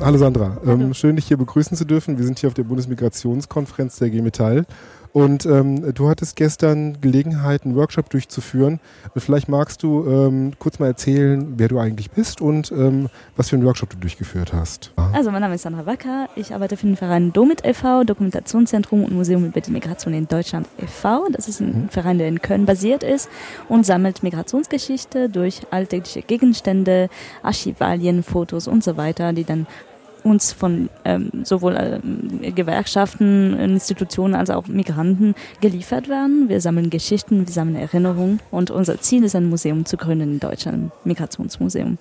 Hallo Sandra, ähm, schön dich hier begrüßen zu dürfen. Wir sind hier auf der Bundesmigrationskonferenz der G Metall und ähm, du hattest gestern Gelegenheit, einen Workshop durchzuführen. Und vielleicht magst du ähm, kurz mal erzählen, wer du eigentlich bist und ähm, was für einen Workshop du durchgeführt hast. Also mein Name ist Sandra Wacker. Ich arbeite für den Verein Domit e.V., Dokumentationszentrum und Museum über die Migration in Deutschland e.V. Das ist ein mhm. Verein, der in Köln basiert ist und sammelt Migrationsgeschichte durch alltägliche Gegenstände, Archivalien, Fotos und so weiter, die dann uns von ähm, sowohl äh, Gewerkschaften, Institutionen als auch Migranten geliefert werden. Wir sammeln Geschichten, wir sammeln Erinnerungen und unser Ziel ist ein Museum zu gründen in Deutschland, ein Migrationsmuseum.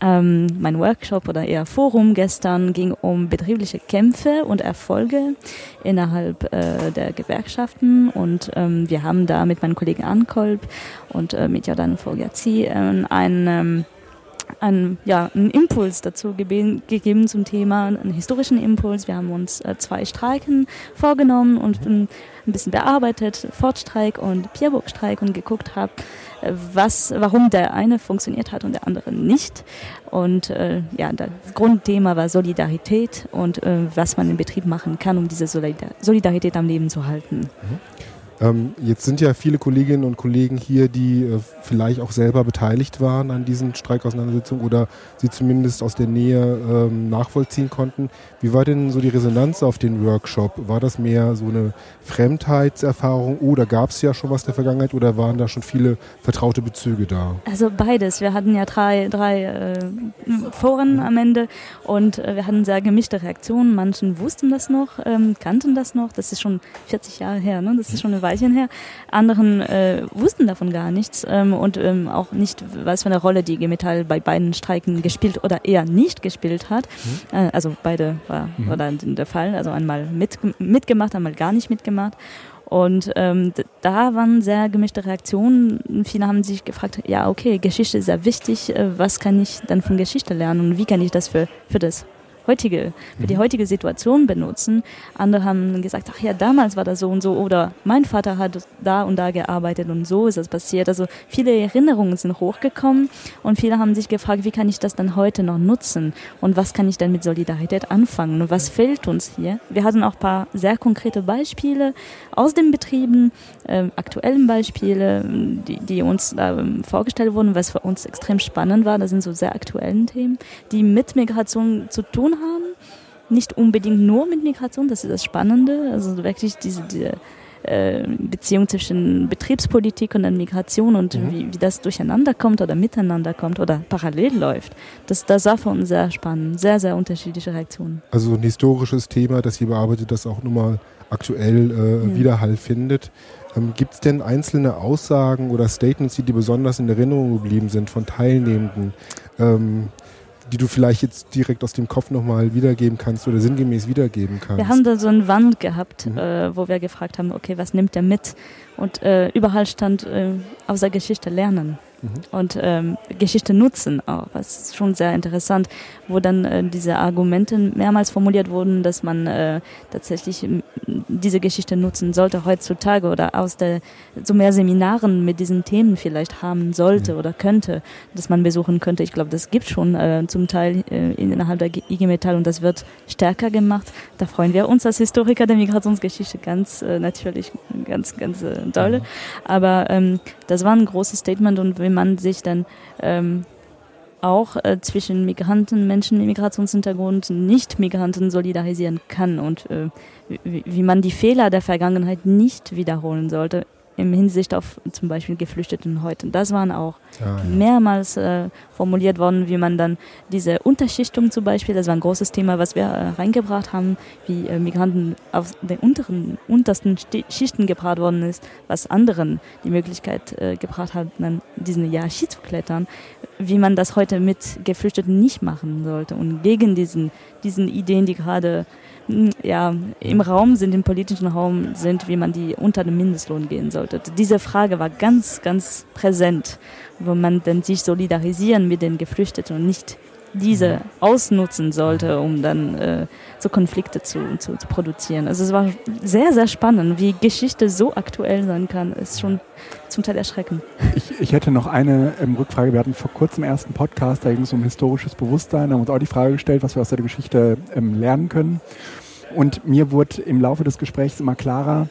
Ähm, mein Workshop oder eher Forum gestern ging um betriebliche Kämpfe und Erfolge innerhalb äh, der Gewerkschaften und ähm, wir haben da mit meinem Kollegen Ankolb und äh, mit Jordan Fogazi äh, ein ähm, einen, ja, einen Impuls dazu gegeben, zum Thema, einen historischen Impuls. Wir haben uns äh, zwei Streiken vorgenommen und ein, ein bisschen bearbeitet, Fortstreik und Pierburg-Streik und geguckt habe, äh, was, warum der eine funktioniert hat und der andere nicht. Und äh, ja, das Grundthema war Solidarität und äh, was man im Betrieb machen kann, um diese Solidarität am Leben zu halten. Mhm. Ähm, jetzt sind ja viele Kolleginnen und Kollegen hier, die äh, vielleicht auch selber beteiligt waren an diesen Streikauseinandersetzungen oder sie zumindest aus der Nähe ähm, nachvollziehen konnten. Wie war denn so die Resonanz auf den Workshop? War das mehr so eine Fremdheitserfahrung oder gab es ja schon was der Vergangenheit oder waren da schon viele vertraute Bezüge da? Also beides. Wir hatten ja drei, drei äh, Foren am Ende und äh, wir hatten sehr gemischte Reaktionen. Manchen wussten das noch, ähm, kannten das noch. Das ist schon 40 Jahre her, ne? das ist schon eine Weilchen her. Anderen äh, wussten davon gar nichts ähm, und ähm, auch nicht, was für eine Rolle die G Metall bei beiden Streiken gespielt oder eher nicht gespielt hat. Mhm. Äh, also beide war mhm. oder der Fall. Also einmal mit, mitgemacht, einmal gar nicht mitgemacht. Und ähm, da waren sehr gemischte Reaktionen. Viele haben sich gefragt, ja, okay, Geschichte ist sehr wichtig, äh, was kann ich dann von Geschichte lernen und wie kann ich das für, für das heutige, für die mhm. heutige Situation benutzen. Andere haben gesagt, ach ja, damals war das so und so oder mein Vater hat da und da gearbeitet und so ist das passiert. Also viele Erinnerungen sind hochgekommen und viele haben sich gefragt, wie kann ich das dann heute noch nutzen und was kann ich denn mit Solidarität anfangen und was fehlt uns hier. Wir hatten auch ein paar sehr konkrete Beispiele aus den Betrieben, äh, aktuellen Beispiele, die, die uns da äh, vorgestellt wurden, was für uns extrem spannend war. Das sind so sehr aktuellen Themen, die mit Migration zu tun haben. Nicht unbedingt nur mit Migration, das ist das Spannende. Also wirklich diese, diese äh, Beziehung zwischen Betriebspolitik und dann Migration und mhm. wie, wie das durcheinander kommt oder miteinander kommt oder parallel läuft. Das, das war für uns sehr spannend. Sehr, sehr unterschiedliche Reaktionen. Also ein historisches Thema, das ihr bearbeitet, das auch nun mal aktuell äh, ja. Widerhall findet. Ähm, Gibt es denn einzelne Aussagen oder Statements, die dir besonders in Erinnerung geblieben sind von Teilnehmenden? Ähm, die du vielleicht jetzt direkt aus dem Kopf nochmal wiedergeben kannst oder sinngemäß wiedergeben kannst? Wir haben da so eine Wand gehabt, mhm. äh, wo wir gefragt haben, okay, was nimmt er mit? Und äh, überall stand äh, aus der Geschichte lernen mhm. und ähm, Geschichte nutzen auch. Das ist schon sehr interessant, wo dann äh, diese Argumente mehrmals formuliert wurden, dass man äh, tatsächlich diese Geschichte nutzen sollte heutzutage oder aus der so mehr Seminaren mit diesen Themen vielleicht haben sollte mhm. oder könnte, dass man besuchen könnte. Ich glaube, das gibt schon äh, zum Teil äh, innerhalb der IG Metall und das wird stärker gemacht. Da freuen wir uns als Historiker der Migrationsgeschichte ganz äh, natürlich ganz ganz äh, dolle. Mhm. Aber ähm, das war ein großes Statement und wenn man sich dann ähm, auch äh, zwischen Migranten, Menschen mit Migrationshintergrund, Nicht-Migranten solidarisieren kann und äh, wie, wie man die Fehler der Vergangenheit nicht wiederholen sollte im Hinsicht auf zum Beispiel Geflüchteten heute. Das waren auch ah, ja. mehrmals äh, formuliert worden, wie man dann diese Unterschichtung zum Beispiel, das war ein großes Thema, was wir äh, reingebracht haben, wie äh, Migranten auf den unteren, untersten Schichten gebracht worden ist, was anderen die Möglichkeit äh, gebracht hat, dann diesen Hierarchie zu klettern, wie man das heute mit Geflüchteten nicht machen sollte und gegen diesen, diesen Ideen, die gerade ja, im Raum sind, im politischen Raum sind, wie man die unter dem Mindestlohn gehen sollte. Diese Frage war ganz, ganz präsent, wo man denn sich solidarisieren mit den Geflüchteten und nicht diese ausnutzen sollte, um dann äh, so Konflikte zu, zu, zu, produzieren. Also es war sehr, sehr spannend, wie Geschichte so aktuell sein kann. Ist schon zum Teil erschreckend. Ich, ich hätte noch eine ähm, Rückfrage. Wir hatten vor kurzem ersten Podcast, da ging es um historisches Bewusstsein. Da haben uns auch die Frage gestellt, was wir aus der Geschichte ähm, lernen können. Und mir wurde im Laufe des Gesprächs immer klarer,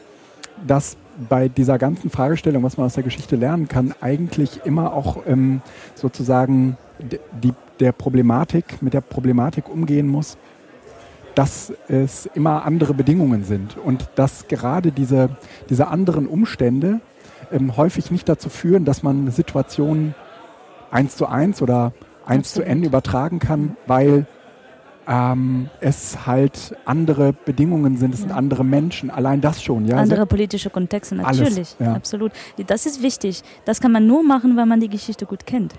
dass bei dieser ganzen Fragestellung, was man aus der Geschichte lernen kann, eigentlich immer auch ähm, sozusagen die, der Problematik, mit der Problematik umgehen muss, dass es immer andere Bedingungen sind und dass gerade diese, diese anderen Umstände ähm, häufig nicht dazu führen, dass man Situationen eins zu eins oder eins zu n übertragen kann, weil ähm, es halt andere Bedingungen sind, es sind andere Menschen, allein das schon. Ja? Andere politische Kontexte, natürlich, Alles, ja. absolut. Das ist wichtig. Das kann man nur machen, wenn man die Geschichte gut kennt.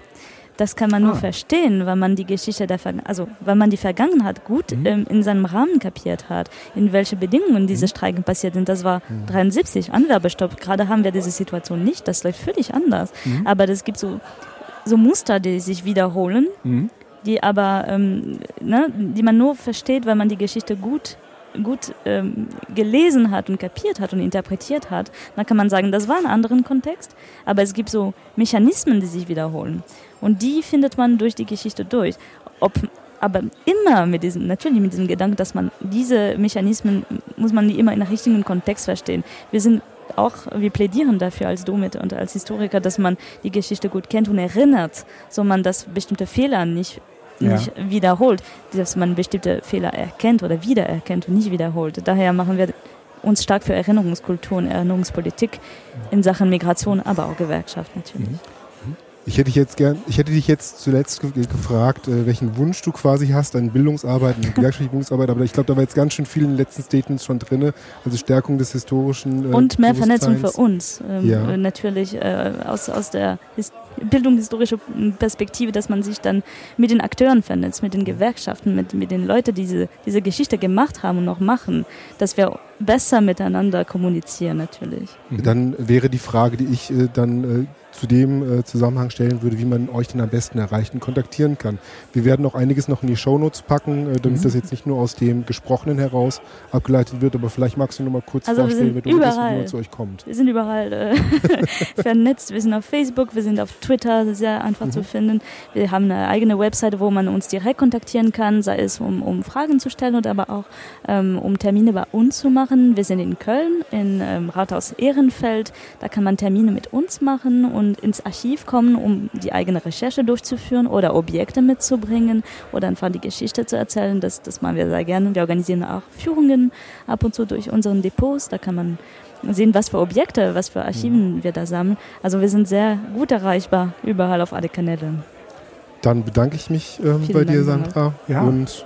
Das kann man nur ah. verstehen, wenn man die Geschichte der Ver also wenn man die Vergangenheit gut mhm. ähm, in seinem Rahmen kapiert hat, in welche Bedingungen diese mhm. Streiken passiert sind. Das war mhm. 73, Anwerbestopp. Gerade haben wir diese Situation nicht. Das läuft völlig anders. Mhm. Aber es gibt so, so Muster, die sich wiederholen. Mhm die aber, ähm, ne, die man nur versteht, wenn man die Geschichte gut gut ähm, gelesen hat und kapiert hat und interpretiert hat, dann kann man sagen, das war ein anderer Kontext, aber es gibt so Mechanismen, die sich wiederholen und die findet man durch die Geschichte durch. Ob, aber immer mit diesem, natürlich mit diesem Gedanken, dass man diese Mechanismen, muss man die immer in einem richtigen Kontext verstehen. Wir sind auch, wir plädieren dafür als Domit und als Historiker, dass man die Geschichte gut kennt und erinnert, so man das bestimmte Fehler nicht nicht ja. wiederholt, dass man bestimmte Fehler erkennt oder wiedererkennt und nicht wiederholt. Daher machen wir uns stark für Erinnerungskultur und Erinnerungspolitik in Sachen Migration, aber auch Gewerkschaft natürlich. Mhm. Ich hätte, dich jetzt gern, ich hätte dich jetzt zuletzt gefragt, äh, welchen Wunsch du quasi hast an Bildungsarbeit, an gewerkschaftliche Bildungsarbeit, aber ich glaube, da war jetzt ganz schön viel in den letzten Statements schon drin, also Stärkung des historischen. Äh, Und mehr Vernetzung für uns, ähm, ja. natürlich äh, aus, aus der His bildungshistorische Perspektive, dass man sich dann mit den Akteuren vernetzt, mit den Gewerkschaften, mit, mit den Leuten, die diese, diese Geschichte gemacht haben und noch machen, dass wir besser miteinander kommunizieren natürlich. Dann wäre die Frage, die ich äh, dann äh, zu dem äh, Zusammenhang stellen würde, wie man euch denn am besten erreichen, kontaktieren kann. Wir werden auch einiges noch in die Shownotes packen, äh, damit mhm. das jetzt nicht nur aus dem Gesprochenen heraus abgeleitet wird, aber vielleicht magst du noch mal kurz also vorstellen, wie du überall. zu euch kommt. Wir sind überall äh, vernetzt, wir sind auf Facebook, wir sind auf Twitter, sehr einfach mhm. zu finden. Wir haben eine eigene Webseite, wo man uns direkt kontaktieren kann, sei es um, um Fragen zu stellen oder aber auch ähm, um Termine bei uns zu machen. Wir sind in Köln, in ähm, Rathaus Ehrenfeld, da kann man Termine mit uns machen und ins Archiv kommen, um die eigene Recherche durchzuführen oder Objekte mitzubringen oder einfach die Geschichte zu erzählen. Das, das machen wir sehr gerne. Wir organisieren auch Führungen ab und zu durch unseren Depots. Da kann man sehen, was für Objekte, was für Archiven mhm. wir da sammeln. Also wir sind sehr gut erreichbar überall auf alle Kanäle. Dann bedanke ich mich ähm, bei Dank dir, Sandra. Ja. Und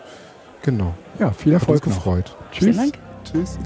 genau. Ja, viel Erfolg. Hat uns gefreut. Tschüss. Vielen Dank. Tschüss.